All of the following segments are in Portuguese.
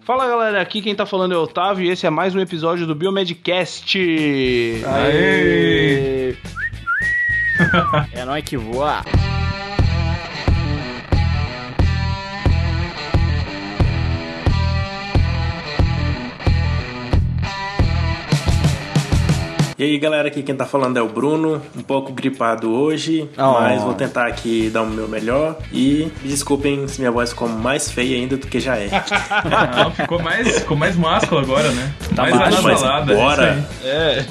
Fala galera, aqui quem tá falando é o Otávio e esse é mais um episódio do Biomedcast. Aê! É nóis que voa. E aí galera, aqui quem tá falando é o Bruno, um pouco gripado hoje, Oh. mas vou tentar aqui dar o meu melhor. E me desculpem se minha voz ficou mais feia ainda do que já é. Não, ficou mais, ficou mais máscula agora, né? mais macho, mas anasalada. bora. É.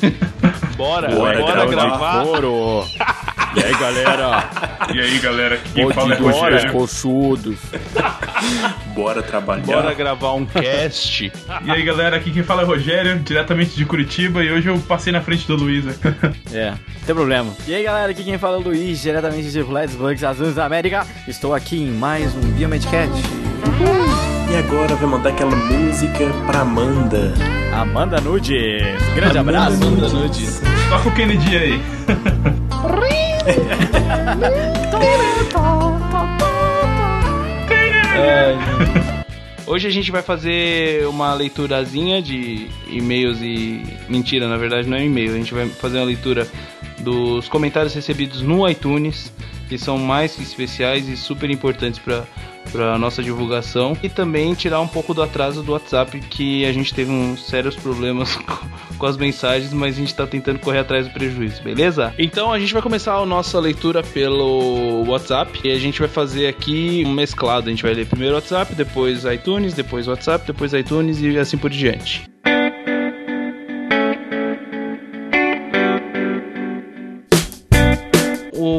Bora, Bora bora, gravar. gravar. E aí, galera? E aí, galera, aqui quem fala é Bora, Rogério. coxudos. Bora trabalhar. Bora gravar um cast. E aí, galera, aqui quem fala é Rogério, diretamente de Curitiba, e hoje eu passei na frente do Luísa. É, não tem problema. E aí, galera, aqui quem fala é o Luiz, diretamente de Plattsburgh, Azuis da América. Estou aqui em mais um Biomedcast. E agora vai mandar aquela música pra Amanda. Amanda Nudes. Grande abraço. Amanda Nudes. Toca o Kennedy aí. Hoje a gente vai fazer uma leiturazinha de e-mails e. Mentira, na verdade não é e-mail. A gente vai fazer uma leitura dos comentários recebidos no iTunes, que são mais especiais e super importantes para para nossa divulgação e também tirar um pouco do atraso do WhatsApp que a gente teve uns sérios problemas com, com as mensagens, mas a gente tá tentando correr atrás do prejuízo, beleza? Então a gente vai começar a nossa leitura pelo WhatsApp e a gente vai fazer aqui um mesclado. A gente vai ler primeiro WhatsApp, depois iTunes, depois WhatsApp, depois iTunes e assim por diante.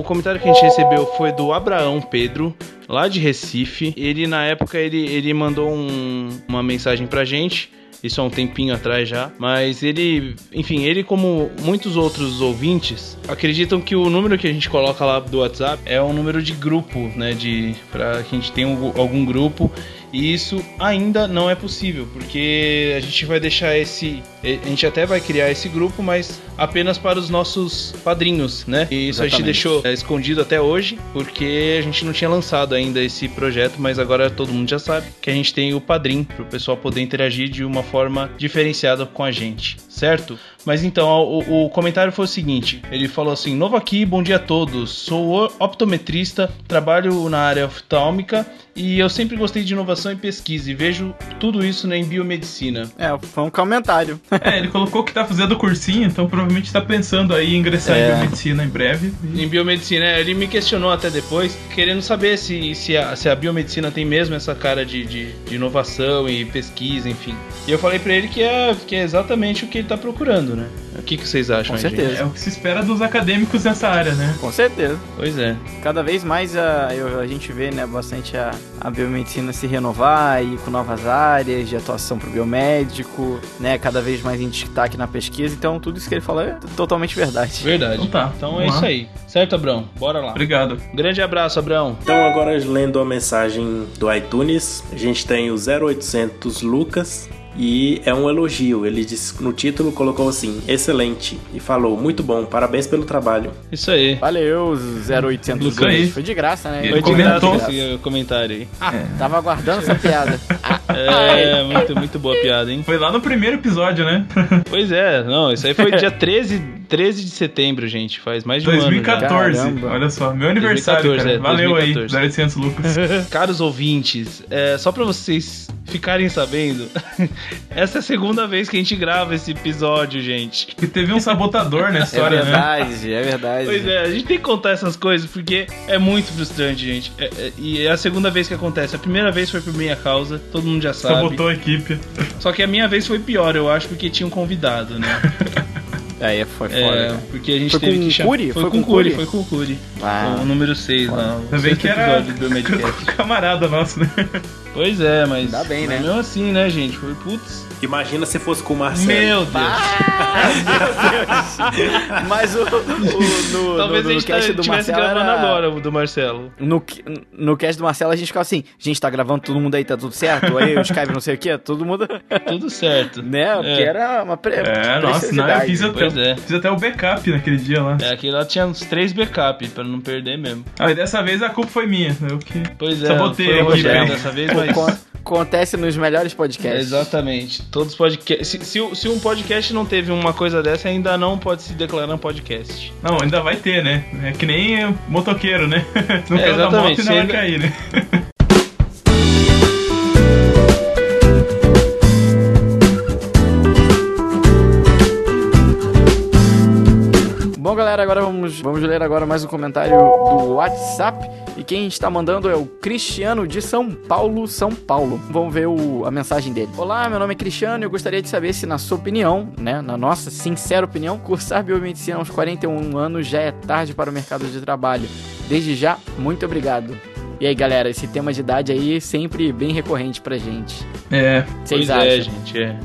Comentário que a gente recebeu foi do Abraão Pedro, lá de Recife. Ele, na época, ele, ele mandou um- uma mensagem pra gente. Isso há um tempinho atrás já. Mas ele, enfim, ele, como muitos outros ouvintes, acreditam que o número que a gente coloca lá do WhatsApp é um número de grupo, né? De, pra que a gente algum- algum grupo. E isso ainda não é possível, porque a gente vai deixar esse. A gente até vai criar esse grupo, mas apenas para os nossos padrinhos, né? E isso a gente Exatamente. deixou é, escondido até hoje, porque a gente não tinha lançado ainda esse projeto, mas agora todo mundo já sabe que a gente tem o padrim para o pessoal poder interagir de uma forma diferenciada com a gente, certo? Mas então, o, o comentário foi o seguinte: ele falou assim: Novo aqui, bom dia a todos. Sou optometrista, trabalho na área oftálmica e eu sempre gostei de inovação e pesquisa e vejo tudo isso em biomedicina. É, foi um comentário. É, ele colocou que tá fazendo cursinho, então provavelmente tá pensando aí em ingressar É. em biomedicina em breve. Em biomedicina, é, ele me questionou até depois, querendo saber se, se, a, se a biomedicina tem mesmo essa cara de, de, de inovação e pesquisa, enfim. E eu falei pra ele que é, que é exatamente o que ele tá procurando, né? O que, que vocês acham, Com aí, gente? certeza. É o que se espera dos acadêmicos nessa área, né? Com certeza. Pois é. Cada vez mais a, eu- a gente vê né, bastante a, a biomedicina se renovar e com novas áreas de atuação para o biomédico, né? Cada vez mais em destaque na pesquisa. Então, tudo isso que ele falou é totalmente verdade. Verdade. Então tá, Então é vamos isso lá. aí. Certo, Abrão? Bora lá. Obrigado. Grande abraço, Abrão. Então agora lendo a mensagem do iTunes, a gente tem o 0800 Lucas e é um elogio. Ele disse no título colocou assim: "Excelente" e falou: "Muito bom, parabéns pelo trabalho". Isso aí. Valeu, 0800 Isso aí. Foi de graça, né? Ele Foi de comentou. graça esse comentário aí. Tava aguardando essa piada. É, muito, muito boa piada, hein? Foi lá no primeiro episódio, né? Pois é, não, isso aí foi dia 13, 13 de setembro, gente. Faz mais de um ano. já. 2014. Caramba. Olha só, meu aniversário, 2014, cara. é, Valeu 2014. aí, 0800 Lucas. Caros ouvintes, é, só pra vocês ficarem sabendo, essa é a segunda vez que a gente grava esse episódio, gente. Que teve um sabotador na É história, né? verdade, é verdade. Pois é, a gente tem que contar essas coisas porque é muito frustrante, gente. É- é- e é a segunda vez que acontece. A primeira vez foi por minha causa, todo mundo já sabe. Sabotou a equipe. Só que a minha vez foi pior, eu acho, porque tinha um convidado, né? Aí foi foda. É, porque a gente Foi teve com que. Curi? Foi, Foi com o com Curi, foi com o Curi. Ah. O número 6 lá. o Ainda bem sexto que era do Medcast. camarada nosso, né? Pois é, mas. Ainda bem, né? Mesmo assim, né, gente? Foi putz. Imagina se fosse com o Marcelo. Meu Deus. Mas o, o- no, Talvez no, a no gente cast do estivesse Marcelo gravando era- agora o do Marcelo. No, no cast do Marcelo a gente ficava assim, gente, tá gravando todo mundo aí, tá tudo certo? Aí o Skype não sei o que, todo mundo, Tudo certo. né? Porque É. era uma pre É, nossa, não, eu fiz até, é. fiz até o backup naquele dia lá. É, aquele lá tinha uns três backup pra não perder mesmo. Ah, e dessa vez a culpa foi minha. Eu que Pois é, Sabotei foi o aqui, Rogério velho. dessa vez, mas. Con- Acontece nos melhores podcasts. Exatamente. Todos os podcasts. Se, se, se um podcast não teve uma coisa dessa, ainda não pode se declarar um podcast. Não, ainda vai ter, né? É que nem motoqueiro, né? Não É, da moto exatamente. ainda vai cair, né? Bom, galera, agora vamos, vamos ler agora mais um comentário do WhatsApp. E quem está mandando é o Cristiano de São Paulo, São Paulo. Vamos ver o- a mensagem dele. Olá, meu nome é Cristiano e eu gostaria de saber se, na sua opinião, né, na nossa sincera opinião, cursar biomedicina aos 41 anos já é tarde para o mercado de trabalho. Desde já, muito obrigado. E aí, galera, esse tema de idade aí é sempre bem recorrente pra gente. É. Vocês pois acham? é, gente, é.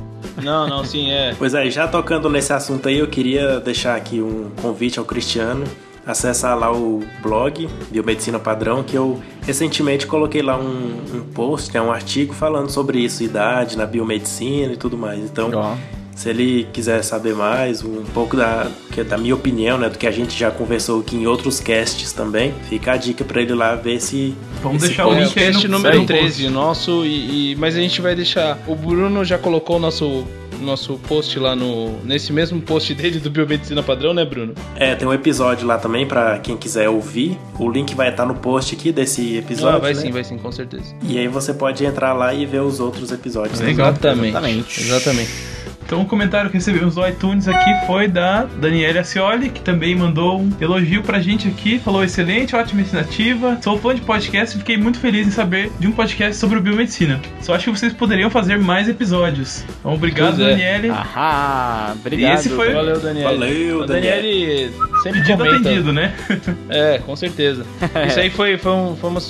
Não, não, sim, é. Pois é, já tocando nesse assunto aí, eu queria deixar aqui um convite ao Cristiano. Acessar lá o blog Biomedicina Padrão, que eu recentemente coloquei lá um, um post, né, um artigo falando sobre isso, idade na biomedicina e tudo mais. Então, Ó. se ele quiser saber mais, um pouco da, que é da minha opinião, né, do que a gente já conversou aqui em outros casts também, fica a dica pra ele lá ver se. Vamos deixar o post- É, o link aí no número no 13 post. nosso, e, e- mas a gente vai deixar. O Bruno já colocou o nosso, nosso post lá no. Nesse mesmo post dele do Biomedicina Padrão, né, Bruno? É, tem um episódio lá também pra quem quiser ouvir. O link vai estar no post aqui desse episódio. ah, vai né? sim, vai sim, com certeza. E aí você pode entrar lá e ver os outros episódios. Legal. Exatamente. Exatamente. Exatamente. Então o comentário que recebemos no iTunes aqui foi da Daniela Ascioli, que também mandou um elogio pra gente aqui. Falou excelente, ótima iniciativa. Sou fã de podcast e fiquei muito feliz em saber de um podcast sobre biomedicina. Só acho que vocês poderiam fazer mais episódios. Então obrigado, Pois é. Daniele. Ahá, obrigado. E esse foi- Valeu, Daniel. Valeu, O Daniele sempre Pedido comenta. atendido, né? É, com certeza. Isso aí foi, foi, um- foi uma,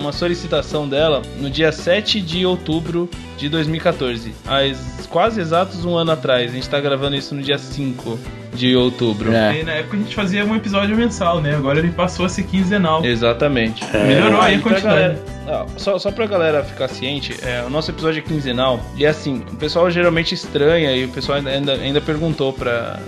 uma solicitação dela no dia 7 de outubro de 2014. Há quase exatos um ano atrás. A gente tá gravando isso no dia 5 de outubro. É. E na época a gente fazia um episódio mensal, né? Agora ele passou a ser quinzenal. Exatamente. Melhorou aí a quantidade. galera- ah, só, só pra galera ficar ciente, é, o nosso episódio é quinzenal. E assim, o pessoal geralmente estranha e o pessoal ainda, ainda, ainda perguntou pra.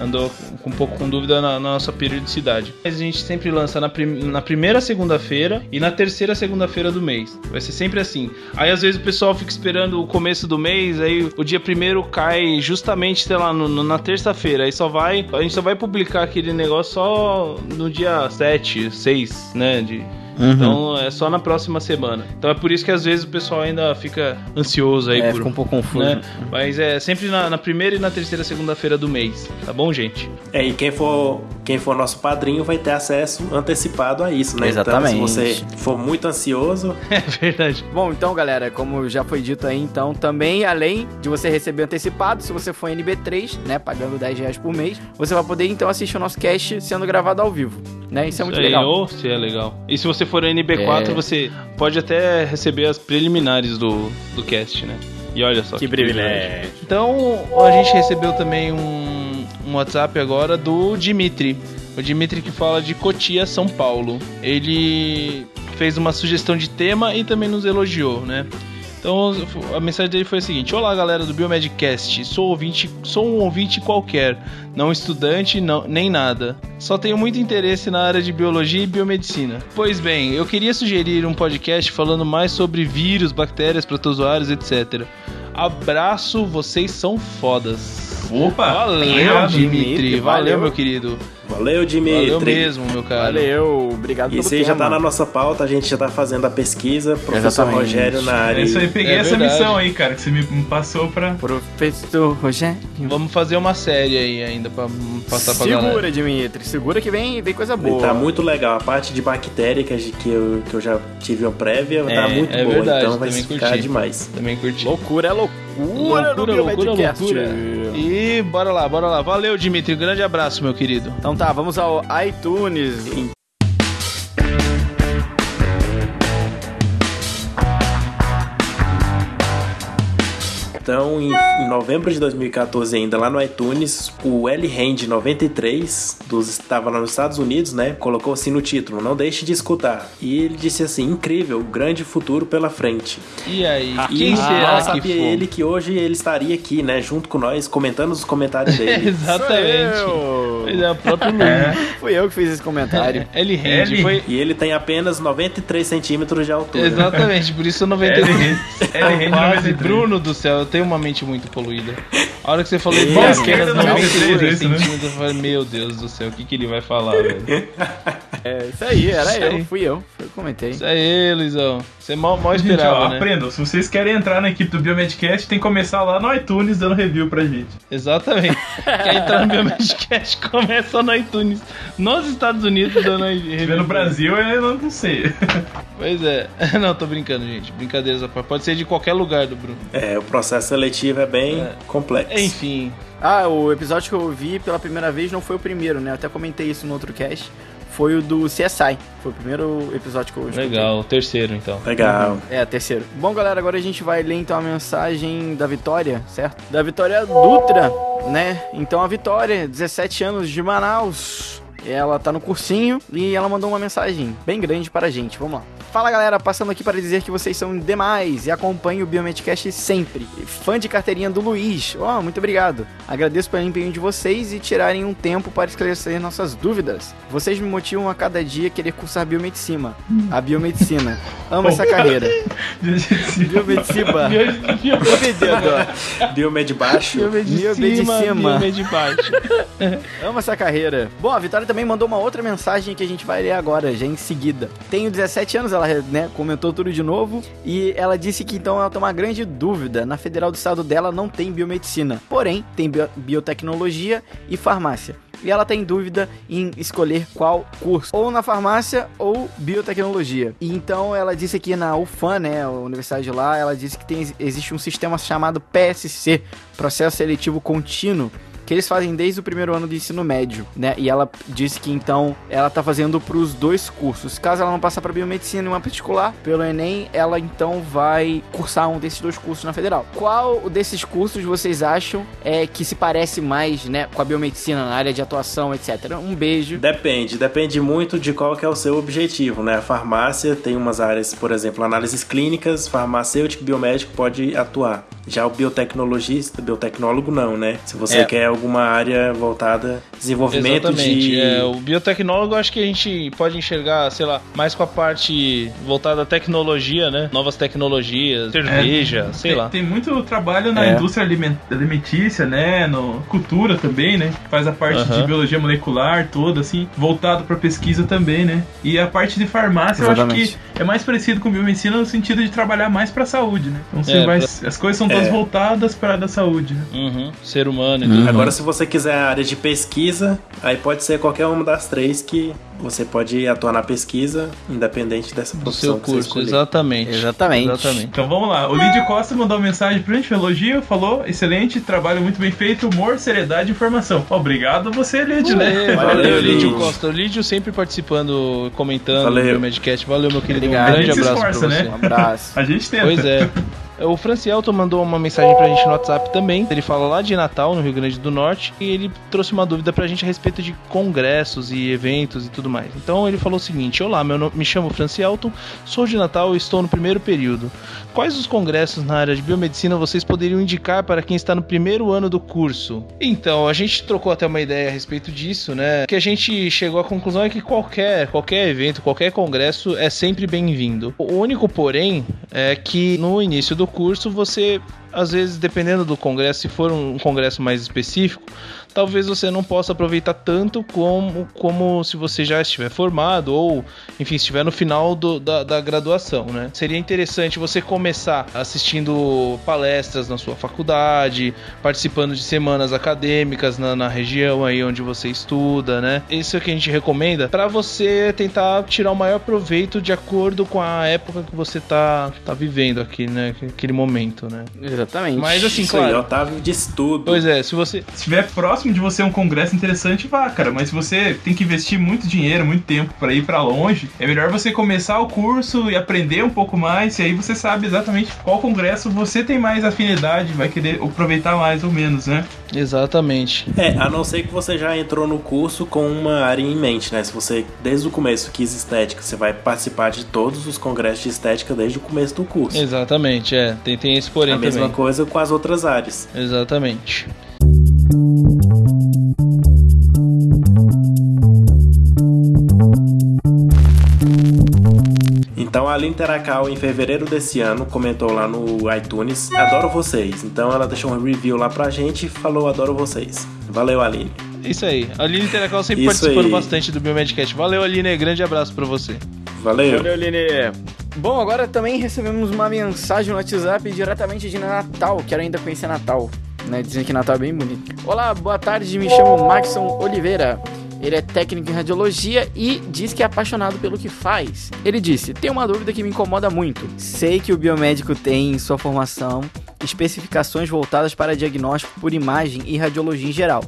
Andou um pouco com dúvida na, na nossa periodicidade. Mas a gente sempre lança na, prim- na primeira segunda-feira e na terceira segunda-feira do mês. Vai ser sempre assim. Aí às vezes o pessoal fica esperando o começo do mês, aí o dia primeiro cai justamente, sei lá, no- no- na terça-feira. Aí só vai. A gente só vai publicar aquele negócio só no dia 7, 6, né? De, Uhum. então é só na próxima semana. Então é por isso que às vezes o pessoal ainda fica ansioso aí É, por. fica um pouco confuso. né? Mas é sempre na, na primeira e na terceira segunda-feira do mês, tá bom, gente? É, e quem for, quem for nosso padrinho vai ter acesso antecipado a isso, né? Exatamente. Então, se você for muito ansioso, É verdade. Bom, então, galera, como já foi dito aí, então, também, além de você receber antecipado, se você for NB3, né, pagando 10 reais por mês, você vai poder, então, assistir o nosso cast sendo gravado ao vivo, né? Isso é muito aí, legal. Ou se é legal. E se você for NB4, É. você pode até receber as preliminares do, do cast, né? E olha só. Que privilégio. Então, a gente recebeu também um, um WhatsApp agora do Dimitri. O Dimitri que fala de Cotia, São Paulo. Ele fez uma sugestão de tema e também nos elogiou, né? Então a mensagem dele foi a seguinte: Olá galera do Biomedcast, sou ouvinte, sou um ouvinte qualquer, não estudante, não, nem nada. Só tenho muito interesse na área de biologia e biomedicina. Pois bem, eu queria sugerir um podcast falando mais sobre vírus, bactérias, protozoários, etc. Abraço, vocês são fodas. Opa! Valeu. Dimitri, Valeu, valeu. meu querido. Valeu, Dimitri. Valeu mesmo, meu cara. Valeu, obrigado Isso aí já tá na nossa pauta, a gente já tá fazendo a pesquisa. Professor Exatamente. Rogério na área. É isso aí, peguei É essa verdade. missão aí, cara, que você me passou pra. Professor Rogério. Vamos fazer uma série aí ainda pra passar pra Segura, galera. Dimitri. Segura que vem, vem coisa E boa. Tá muito legal. A parte de bactéria que, eu, que eu já tive uma prévia tá É, muito é boa. verdade, então vai ficar curti. demais. Também curti. Loucura é loucura, Loucura, no loucura, Biomedcast. loucura. E bora lá, bora lá. Valeu, Dimitri. Grande abraço, meu querido. Então tá, vamos ao iTunes. Então, em, em novembro de 2014, ainda lá no iTunes, o L. Hand 93, dos, estava lá nos Estados Unidos, né? Colocou assim no título: Não deixe de escutar. E ele disse assim: Incrível, grande futuro pela frente. E aí, E quem será mal que sabia foi? ele que hoje ele estaria aqui, né? Junto com nós, comentando os comentários dele. Exatamente. Pois é, o próprio Luiz. É. Fui eu que fiz esse comentário. Ele rende. Ele- Foi... E ele tem apenas 93 centímetros de altura. Exatamente, por isso eu 93. L. Hand Quase, 93. Bruno do céu, eu tenho uma mente muito poluída. A hora que você falou de é apenas esquerda 93 93, isso, né? centímetros, eu falei, meu Deus do céu, o que, que ele vai falar, velho? É, isso aí, era Isso eu, aí. fui eu. Eu comentei. Isso aí, Luizão. Você mal, mal Gente, ó, esperava, né? aprendam. Se vocês querem entrar na equipe do Biomedcast, tem que começar lá no iTunes dando review pra gente. Exatamente. Quer entrar no Magicast, começa no iTunes. Nos Estados Unidos, dando. Se tiver no Brasil, eu não sei. Pois é. Não, tô brincando, gente. Brincadeiras parte. Pode ser de qualquer lugar do Bruno. É, o processo seletivo é bem É. complexo. Enfim. Ah, o episódio que eu vi pela primeira vez não foi o primeiro, né? Eu até comentei isso no outro cast. Foi o do CSI. Foi o primeiro episódio que eu escutei. Legal. O terceiro, então. Legal. É, terceiro. Bom, galera, agora a gente vai ler então a mensagem da Vitória, certo? Da Vitória Dutra, né? Então a Vitória, 17 anos de Manaus. Ela tá no cursinho e ela mandou uma mensagem bem grande para a gente. Vamos lá. Fala galera, passando aqui para dizer que vocês são demais e acompanho o Biomedcast sempre. Fã de carteirinha do Luiz. Oh, muito obrigado. Agradeço pelo empenho de vocês e tirarem um tempo para esclarecer nossas dúvidas. Vocês me motivam a cada dia a querer cursar biomedicina. A biomedicina. Amo essa carreira. Biomedicina. Biomedicina. Biomed baixo. Biomedicina. Biomedicina. Biomed baixo. Amo essa carreira. Bom, a Vitória também mandou uma outra mensagem que a gente vai ler agora, já em seguida. Tenho 17 anos, ela né, comentou tudo de novo. E ela disse que então ela tem uma grande dúvida. Na Federal do Estado dela não tem biomedicina. Porém, tem bio- biotecnologia e farmácia. E ela tem dúvida em escolher qual curso, ou na farmácia ou biotecnologia. E então ela disse que na UFAM, né, a universidade lá, ela disse que tem, existe um sistema chamado PSC, Processo Seletivo Contínuo, que eles fazem desde o primeiro ano de ensino médio, né? E ela disse que então ela tá fazendo pros dois cursos. Caso ela não passar para biomedicina em uma particular, pelo ENEM, ela então vai cursar um desses dois cursos na federal. Qual desses cursos vocês acham é que se parece mais, né, com a biomedicina na área de atuação, etc? Um beijo. Depende, depende muito de qual que é o seu objetivo, né? A farmácia tem umas áreas, por exemplo, análises clínicas, farmacêutico, biomédico pode atuar. Já o biotecnologista, biotecnólogo não, né? Se você É. quer alguma área voltada desenvolvimento Exatamente. de É, o biotecnólogo acho que a gente pode enxergar, sei lá, mais com a parte voltada à tecnologia, né? Novas tecnologias, cerveja, sei tem, lá. Tem muito trabalho na É. indústria aliment- alimentícia, né? No cultura também, né? Faz a parte de biologia molecular toda, assim, voltado pra pesquisa também, né? E a parte de farmácia, eu acho Exatamente. que é mais parecido com biomedicina no sentido de trabalhar mais pra saúde, né? Então você É, vai, pra- as coisas são todas É. voltadas pra área da saúde, né? Uhum. Ser humano e tudo. Agora, se você quiser a área de pesquisa, aí pode ser qualquer uma das três que você pode atuar na pesquisa, independente dessa do profissão seu que você curso, exatamente. Exatamente. Exatamente. Então vamos lá. O Lídio Costa mandou uma mensagem pra gente, um elogio, falou: excelente, trabalho muito bem feito, humor, seriedade e informação. Obrigado a você, Lídio, né? Valeu, Lídio. Costa. O Lídio sempre participando, comentando Valeu. no Medcast. Valeu, meu querido. Obrigado. Um grande abraço esforça, pra você. né? Um abraço. A gente tenta. Pois é. O Francielto mandou uma mensagem pra gente no WhatsApp também. Ele fala lá de Natal, no Rio Grande do Norte, e ele trouxe uma dúvida pra gente a respeito de congressos e eventos e tudo mais. Então ele falou o seguinte: Olá, meu nome, me chamo Francielton, sou de Natal e estou no primeiro período. Quais os congressos na área de biomedicina vocês poderiam indicar para quem está no primeiro ano do curso? Então, a gente trocou até uma ideia a respeito disso, né? Que a gente chegou à conclusão é que qualquer, qualquer evento, qualquer congresso é sempre bem-vindo. O único, porém, é que no início do curso você às vezes, dependendo do congresso, se for um congresso mais específico, talvez você não possa aproveitar tanto como, como se você já estiver formado ou, enfim, estiver no final do- da, da graduação, né? Seria interessante você começar assistindo palestras na sua faculdade, participando de semanas acadêmicas na, na região aí onde você estuda, né? Isso é o que a gente recomenda para você tentar tirar o maior proveito de acordo com a época que você tá, tá vivendo aqui, né? Aquele momento, né? Exatamente. Mas assim, Isso aí, claro. Otávio disse tudo. Pois é, se você. Se estiver próximo de você um congresso interessante, vá, cara. Mas se você tem que investir muito dinheiro, muito tempo pra ir pra longe, é melhor você começar o curso e aprender um pouco mais. E aí você sabe exatamente qual congresso você tem mais afinidade, vai querer aproveitar mais ou menos, né? Exatamente. É, a não ser que você já entrou no curso com uma área em mente, né? Se você desde o começo quis estética, você vai participar de todos os congressos de estética desde o começo do curso. Exatamente, é. Tem, tem esse porém a mesma também. coisa com as outras áreas. Exatamente. Então a Aline Teracal, em fevereiro desse ano, comentou lá no iTunes: Adoro vocês. Então ela deixou um review lá pra gente e falou: Adoro vocês. Valeu, Aline. Isso aí. A Aline Teracal sempre Isso participando aí. bastante do Biomedcast. Valeu, Aline. Grande abraço pra você. Valeu. Valeu, Line. Bom, agora também recebemos uma mensagem no WhatsApp diretamente de Natal. Quero ainda conhecer Natal. Né? Dizem que Natal é bem bonito. Olá, boa tarde. Me chamo Maxon Oliveira. Ele é técnico em radiologia e diz que é apaixonado pelo que faz. Ele disse: Tem uma dúvida que me incomoda muito. Sei que o biomédico tem em sua formação especificações voltadas para diagnóstico por imagem e radiologia em geral.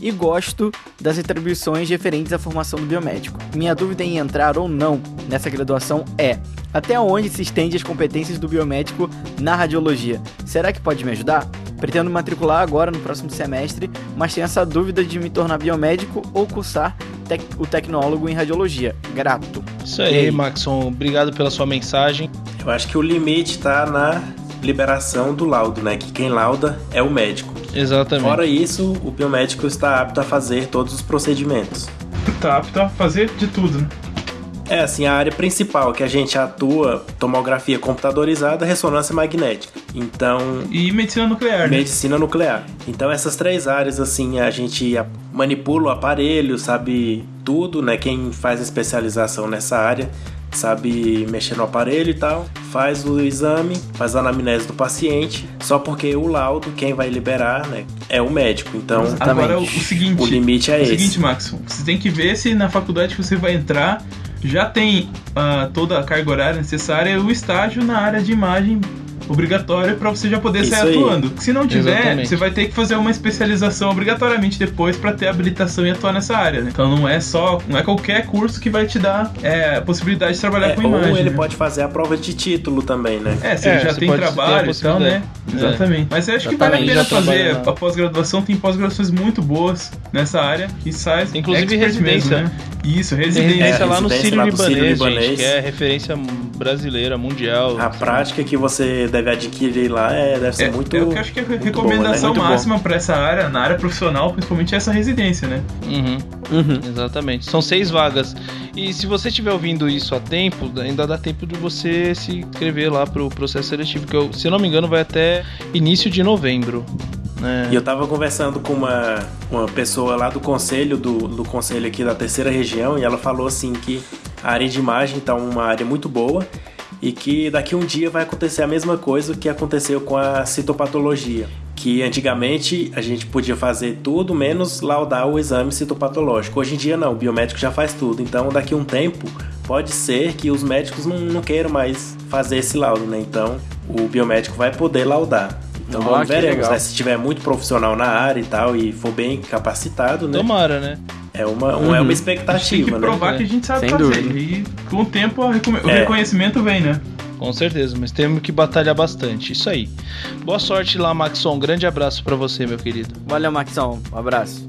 E gosto das atribuições referentes à formação do biomédico. Minha dúvida em entrar ou não nessa graduação é: até onde se estende as competências do biomédico na radiologia? Será que pode me ajudar? Pretendo matricular agora no próximo semestre, mas tenho essa dúvida de me tornar biomédico ou cursar tec- o tecnólogo em radiologia. Grato. Isso aí, aí? Maxon. Obrigado pela sua mensagem. Eu acho que o limite tá na liberação do laudo, né? Que quem lauda é o médico. Exatamente. Fora isso, o biomédico está apto a fazer todos os procedimentos. Tá apto a fazer de tudo, né? É assim, a área principal que a gente atua, tomografia computadorizada, ressonância magnética. Então, E medicina nuclear, né? medicina nuclear. Então essas três áreas assim, a gente manipula o aparelho, sabe tudo, né? Quem faz a especialização nessa área sabe mexer no aparelho e tal, faz o exame, faz a anamnese do paciente, só porque o laudo, quem vai liberar, né, é o médico. Então, Agora o, seguinte. o limite é o esse. seguinte, Max, você tem que ver se na faculdade que você vai entrar já tem ah, toda a carga horária necessária e o estágio na área de imagem obrigatória para você já poder sair Isso aí. atuando. Se não tiver, Exatamente. você vai ter que fazer uma especialização obrigatoriamente depois para ter habilitação e atuar nessa área. né? Então não é só, não é qualquer curso que vai te dar é, a possibilidade de trabalhar É, com ou imagem. ele né? pode fazer a prova de título também, né? É, se É, ele já você tem trabalho e tal, né? possibilidade. Exatamente. Mas eu acho que vale a pena fazer a pós-graduação. Tem pós-graduações muito boas nessa área e sai. Inclusive residência. mesmo, né? Isso, Tem residência. residência É, lá no residência Sírio Libanês, Sírio-Libanês. gente, que é referência brasileira, mundial. A prática que você deve adquirir lá é, deve ser É, muito. eu acho que a muito recomendação boa, né? Máxima pra essa área, na área profissional, principalmente, é essa residência, né? Uhum, Uhum. exatamente. São seis vagas. E se você estiver ouvindo isso a tempo, ainda dá tempo de você se inscrever lá pro processo seletivo, que eu, se eu não me engano vai até início de novembro. Né? E eu tava conversando com uma, uma pessoa lá do conselho, do, do conselho aqui da terceira região, e ela falou assim que a área de imagem tá uma área muito boa e que daqui um dia vai acontecer a mesma coisa que aconteceu com a citopatologia. Que antigamente a gente podia fazer tudo menos laudar o exame citopatológico. Hoje em dia não, o biomédico já faz tudo. Então daqui um tempo pode ser que os médicos não, não queiram mais fazer esse laudo, né? Então o biomédico vai poder laudar. Então vamos veremos, legal. né? Se tiver muito profissional na área e tal e for bem capacitado, né? Tomara, né? É uma, Uhum. é uma A gente tem expectativa, que provar né? que a gente sabe Sem fazer. dúvida. E com o tempo o É. reconhecimento vem, né? Com certeza, mas temos que batalhar bastante. Isso aí. Boa sorte lá, Maxon. Grande abraço pra você, meu querido. Valeu, Maxão. Um abraço.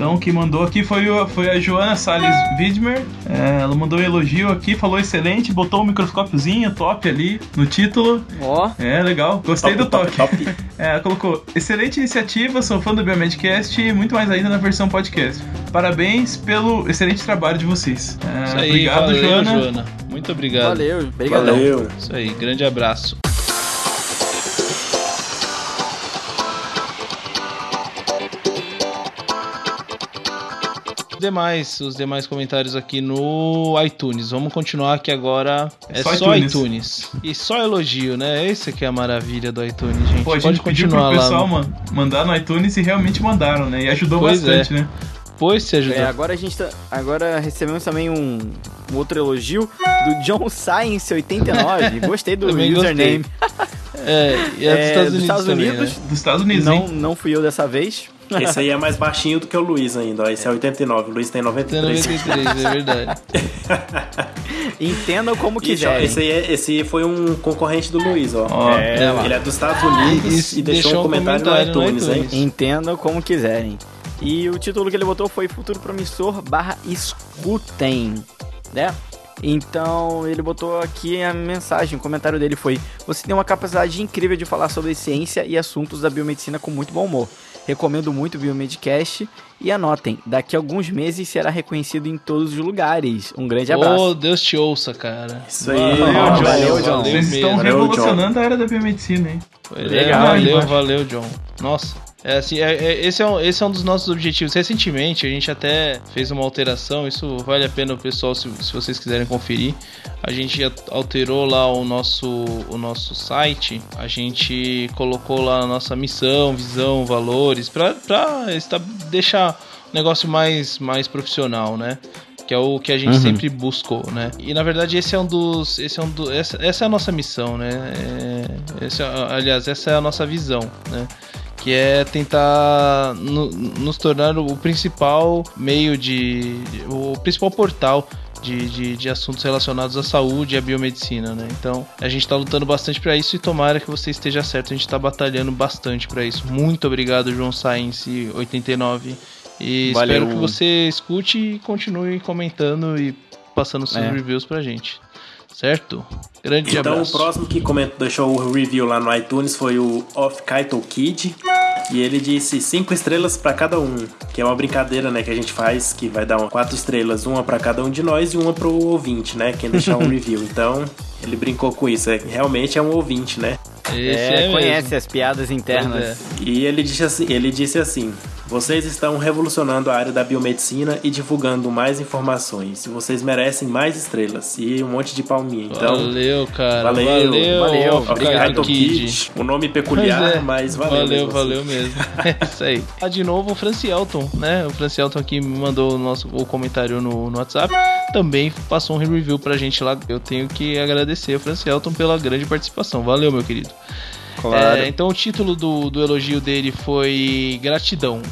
Então, quem mandou aqui foi, o- foi a Joana Salles Widmer. É, ela mandou um elogio aqui, falou excelente, botou um microscópiozinho top ali no título. Ó, É, legal, gostei do Top, toque. top, top. É, ela colocou, excelente iniciativa, sou fã do Biomedcast e muito mais ainda na versão podcast. Parabéns pelo excelente trabalho de vocês. É, Isso aí, obrigado, valeu, Joana. Joana. Muito obrigado. valeu. Obrigadão. Valeu. Isso aí, grande abraço. Demais, os demais comentários aqui no iTunes. Vamos continuar que agora é Só só, iTunes. iTunes. E só elogio, né? Esse que é a maravilha do iTunes, gente. Pô, a Pode gente pediu pro continuar lá. pessoal man- mandar no iTunes e realmente mandaram, né? E ajudou Pois bastante, né? Pois se ajudar. É, agora a gente tá, agora recebemos também um, um outro elogio do John Science 89. Gostei do Também username. É, e é dos É, Estados dos Unidos Estados também, Unidos. né? Dos Estados Unidos, Não, hein? não fui eu dessa vez. Esse aí é mais baixinho do que o Luiz ainda, ó. Esse é 89, o Luiz tem Tem 93. 93, é verdade. Entendam como quiserem. esse, aí é- esse foi um concorrente do Luiz, ó. Ó, É, Ele é dos Estados Unidos E- e, deixou, um comentário, no iTunes, hein? Entendam como quiserem. E o título que ele botou foi Futuro Promissor barra Escutem, né? Então ele botou aqui a mensagem, o comentário dele foi: Você tem uma capacidade incrível de falar sobre ciência e assuntos da biomedicina com muito bom humor. Recomendo muito o Biomedcast e anotem, daqui a alguns meses será reconhecido em todos os lugares. Um grande abraço. Oh, Deus te ouça, cara. Isso aí, Valeu, John. valeu, John. Vocês estão revolucionando a área da biomedicina, hein? Foi Legal, valeu, valeu, John. Nossa. É assim, é- é- esse, é um, esse é um dos nossos objetivos. Recentemente, a gente até fez uma alteração. Isso vale a pena o pessoal, se, se vocês quiserem conferir. A gente alterou lá o nosso, o nosso site. A gente colocou lá a nossa missão, visão, valores, esta- deixar o negócio mais, mais profissional, né? que é o que a gente Uhum. sempre buscou, né? E na verdade esse é um dos, esse é um do, essa, essa é a nossa missão, né? É, esse é- aliás, essa é a nossa visão, né? Que é tentar no- nos tornar o principal meio de, o principal portal de, de, de assuntos relacionados à saúde e à biomedicina, né? Então a gente tá lutando bastante para isso e tomara que você esteja certo. A gente tá batalhando bastante para isso. Muito obrigado, João Science 89. E Valeu. espero que você escute e continue comentando e passando seus É. reviews pra gente. Certo? Grande Então abraço. o próximo que comentou, deixou o review lá no iTunes foi o Off Kaito Kid. E ele disse cinco estrelas pra cada um, que é uma brincadeira, né, que a gente faz, que vai dar uma, quatro estrelas, uma pra cada um de nós e uma pro ouvinte, né, quem deixar um review. Então, ele brincou com isso, é, realmente é um ouvinte, né? Esse é, é, mesmo. conhece as piadas internas. é. E ele disse assim, ele disse assim: "Vocês estão revolucionando a área da biomedicina e divulgando mais informações. Vocês merecem mais estrelas e um monte de palminha. Então, valeu, cara. valeu. Valeu, Valeu. Kaito Kid. Kid, o nome peculiar, é. mas valeu. Valeu, mesmo assim. valeu mesmo. É isso aí. Ah, de novo o Francielton, né? O Francielton aqui me mandou o nosso o comentário no, no WhatsApp. Também passou um review pra gente lá. Eu tenho que agradecer o Francielton pela grande participação. Valeu, meu querido. Claro. É, então o título do, do elogio dele foi Gratidão.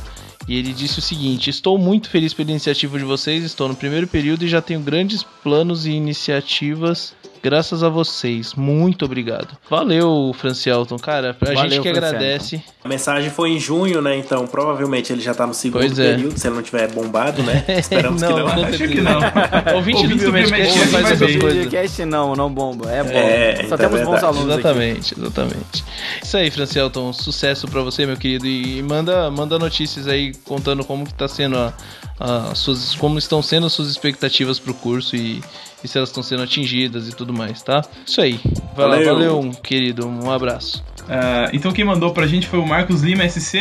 E ele disse o seguinte: Estou muito feliz pela iniciativa de vocês, estou no primeiro período e já tenho grandes planos e iniciativas graças a vocês. Muito obrigado. Valeu, Francielton. Cara, a Valeu, gente que Francielton. agradece. A mensagem foi em junho, né? Então, provavelmente ele já tá no segundo Pois é. período, se ele não tiver bombado, né? Esperamos Não, que não. Acho que não. Ouvinte do Ouvinte do Biomedcast faz coisas. podcast não, não bomba. É bom. É, Só então é temos bons verdade. alunos aqui. Exatamente, exatamente. Isso aí, Francielton, sucesso pra você, meu querido. E manda, manda notícias aí contando como que tá sendo a, a suas, como estão sendo as suas expectativas pro curso e, e se elas estão sendo atingidas e tudo mais, tá? Isso aí. Vai lá, Valeu. valeu, querido. Um abraço. Ah, então quem mandou pra gente foi o Marcos Lima SC,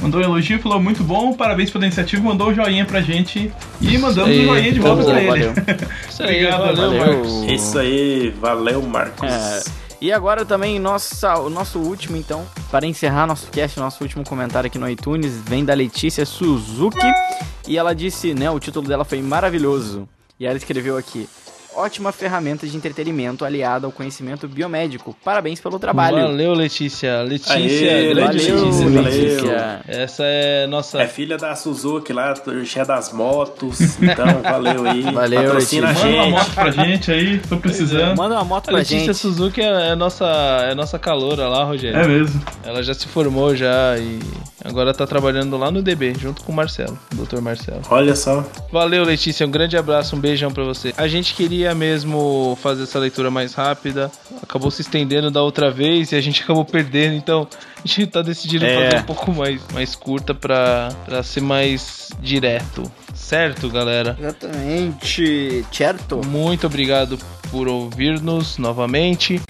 mandou um elogio, falou muito bom, parabéns pela iniciativa, mandou o joinha pra gente e mandamos aí, o joinha de volta pra ele. valeu. Isso aí, Obrigado, valeu, valeu. Marcos. Isso aí, valeu, Marcos. É. E agora também nossa, o nosso último, então, para encerrar nosso cast, nosso último comentário aqui no iTunes, vem da Letícia Suzuki. E ela disse, né, o título dela foi maravilhoso. E ela escreveu aqui: Ótima ferramenta de entretenimento aliada ao conhecimento biomédico. Parabéns pelo trabalho. Valeu, Letícia. Letícia, Aê, Valeu, Letícia. valeu. Letícia. Essa é nossa. É filha da Suzuki lá, cheia das motos. Então, valeu aí. Valeu, Patrocina a Letícia. Manda uma moto pra gente aí, tô precisando. Manda uma moto A pra Letícia gente. Suzuki é, é nossa, é nossa caloura lá, Rogério. É mesmo. Ela já se formou já e agora tá trabalhando lá no DB, junto com o Marcelo, o Dr. Marcelo. Olha só. Valeu, Letícia, um grande abraço, um beijão pra você. A gente queria mesmo fazer essa leitura mais rápida, acabou se estendendo da outra vez e a gente acabou perdendo, então a gente tá decidindo É. fazer um pouco mais, mais curta pra, pra ser mais direto. Certo, galera? Exatamente. Certo. Muito obrigado por ouvir-nos novamente.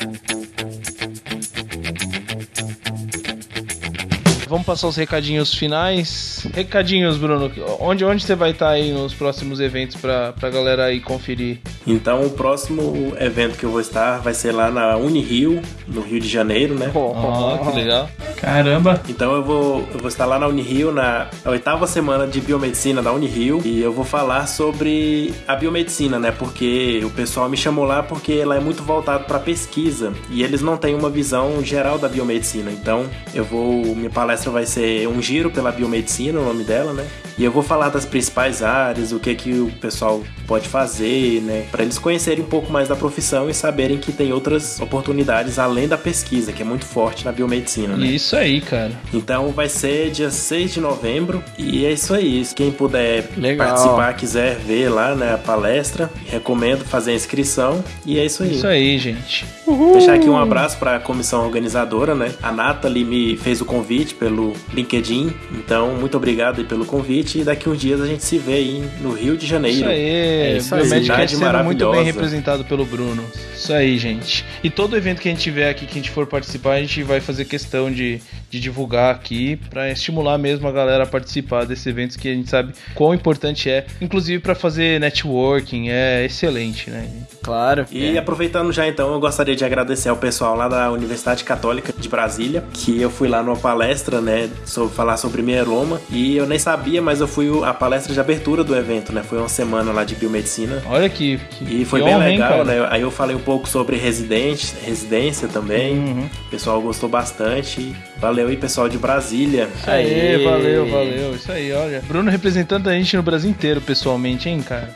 Vamos passar os recadinhos finais. Recadinhos, Bruno. Onde, onde você vai estar aí nos próximos eventos pra, pra galera aí conferir? Então, o próximo evento que eu vou estar vai ser lá na Unirio, no Rio de Janeiro, né? Ó, que legal. Caramba. Então eu vou, eu vou estar lá na Unirio, na oitava semana de biomedicina da Unirio, e eu vou falar sobre a biomedicina, né? Porque o pessoal me chamou lá porque ela é muito voltado para pesquisa e eles não têm uma visão geral da biomedicina. Então eu vou, minha palestra vai ser um giro pela biomedicina, o nome dela, né? E eu vou falar das principais áreas, o que que o pessoal pode fazer, né? Para eles conhecerem um pouco mais da profissão e saberem que tem outras oportunidades além da pesquisa, que é muito forte na biomedicina, né? Isso aí, cara. Então vai ser dia 6 de novembro e é isso aí. Quem puder Legal. participar, quiser ver lá né, a palestra, recomendo fazer a inscrição e é isso aí. Isso aí, gente. Deixar aqui um abraço para a comissão organizadora, né? A Nathalie me fez o convite pelo LinkedIn, então muito obrigado aí pelo convite e daqui uns dias a gente se vê aí no Rio de Janeiro. Isso aí, É isso aí. sendo muito bem representado pelo Bruno. Isso aí, gente. E todo evento que a gente tiver aqui, que a gente for participar, a gente vai fazer questão de, de divulgar aqui pra estimular mesmo a galera a participar desses eventos que a gente sabe quão importante é, inclusive pra fazer networking, é excelente, né? Claro. E aproveitando já então, eu gostaria de agradecer ao pessoal lá da Universidade Católica de Brasília, que eu fui lá numa palestra, né, sobre falar sobre mieloma, e eu nem sabia, mas eu fui a palestra de abertura do evento, né? Foi uma semana lá de biomedicina. Olha que, que E foi que bem hein, legal, cara? né? Aí eu falei um pouco sobre residente, residência também. Uhum. O pessoal gostou bastante. Valeu aí, pessoal de Brasília. Aê, Aê. valeu, valeu. Isso aí, olha. Bruno representando a gente no Brasil inteiro, pessoalmente, hein, cara?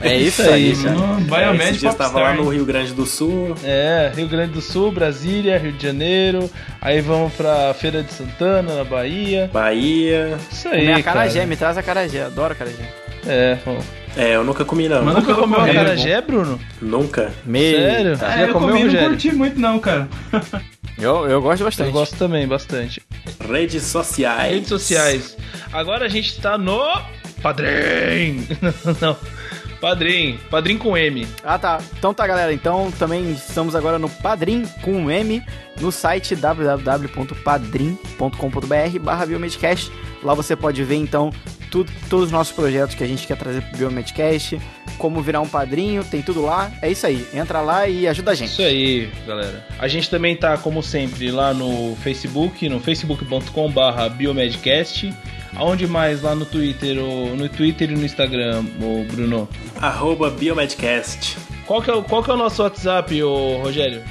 É isso Isso aí, aí. cara. Esse Biomed dia eu estava lá no Rio Grande do Sul. É, Rio Grande do Sul, Brasília, Rio de Janeiro. Aí vamos pra Feira de Santana, na Bahia. Bahia. Isso aí, Comer a carajé, cara. me traz a carajé, adoro carajé. É, bom. É, eu nunca comi não. Manda Nunca pelo comeu acarajé, Bruno? Nunca. Meio. Sério? Tá. É, eu comi não curti muito não, cara. Eu, eu gosto bastante. Eu gosto também, bastante. Redes sociais. Redes sociais. Agora a gente tá no Padrim. Não. Padrim. Padrim com M. Ah, tá. Então tá, galera. Então também estamos agora no Padrim com M no site www.padrim.com.br barra Biomedcast. Lá você pode ver, então, tudo, todos os nossos projetos que a gente quer trazer pro Biomedcast, como virar um padrinho, tem tudo lá. É isso aí. Entra lá e ajuda a gente. Isso aí, galera. A gente também tá, como sempre, lá no Facebook, no facebook.com barra Biomedcast. Aonde mais? Lá no Twitter, no Twitter e no Instagram, o Bruno. Arroba Biomedcast. Qual que, é, o- qual que é o nosso WhatsApp, ô Rogério?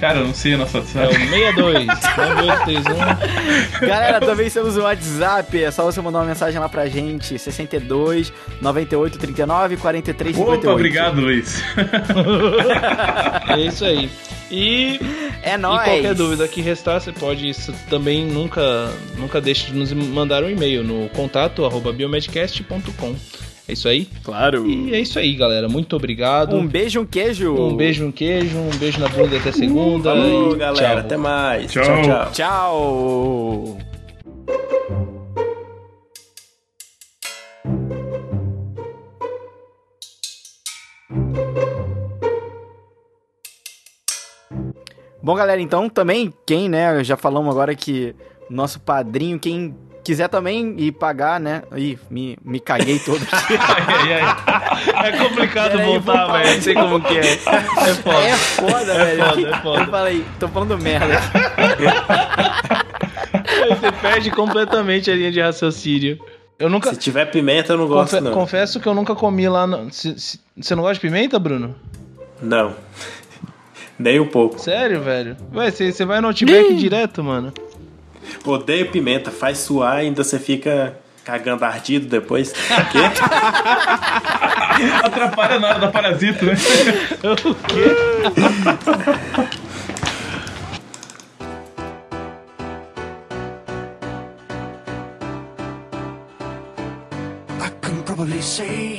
Cara, eu não sei a nossa É o WhatsApp. 62 9831 Galera, também temos o WhatsApp. É só você mandar uma mensagem lá pra gente. 62 98 39 43 58. Opa, obrigado, Luiz. É isso aí. E, É e nóis. qualquer dúvida que restar, você pode s- também nunca, nunca deixe de nos mandar um e-mail no contato arroba biomedcast.com. É isso aí? Claro. E é isso aí, galera. Muito obrigado. Um beijo, um queijo. Um beijo, um queijo, um beijo na bunda até segunda. Falou, e galera. tchau. Até mais. Tchau. tchau. tchau. Tchau. Bom, galera, então também, quem, né, já falamos agora que nosso padrinho, quem quiser também ir pagar, né, ih, me, me caguei todo aqui. Ai, ai, ai. É complicado Pera voltar, velho. Não sei como que é. É foda. É foda, velho. foda, é foda. Eu falei, tô falando merda. Você perde completamente a linha de raciocínio. Eu nunca. Se tiver pimenta, eu não gosto, Confe- não. Confesso que eu nunca comi lá. No... se- se- Você não gosta de pimenta, Bruno? Não. Nem um pouco. Sério, velho? Ué, você você vai no Outback direto, mano? Odeio pimenta. Faz suar e ainda você fica cagando ardido depois. O quê? Atrapalha na hora da parasita, né? O quê? I can probably say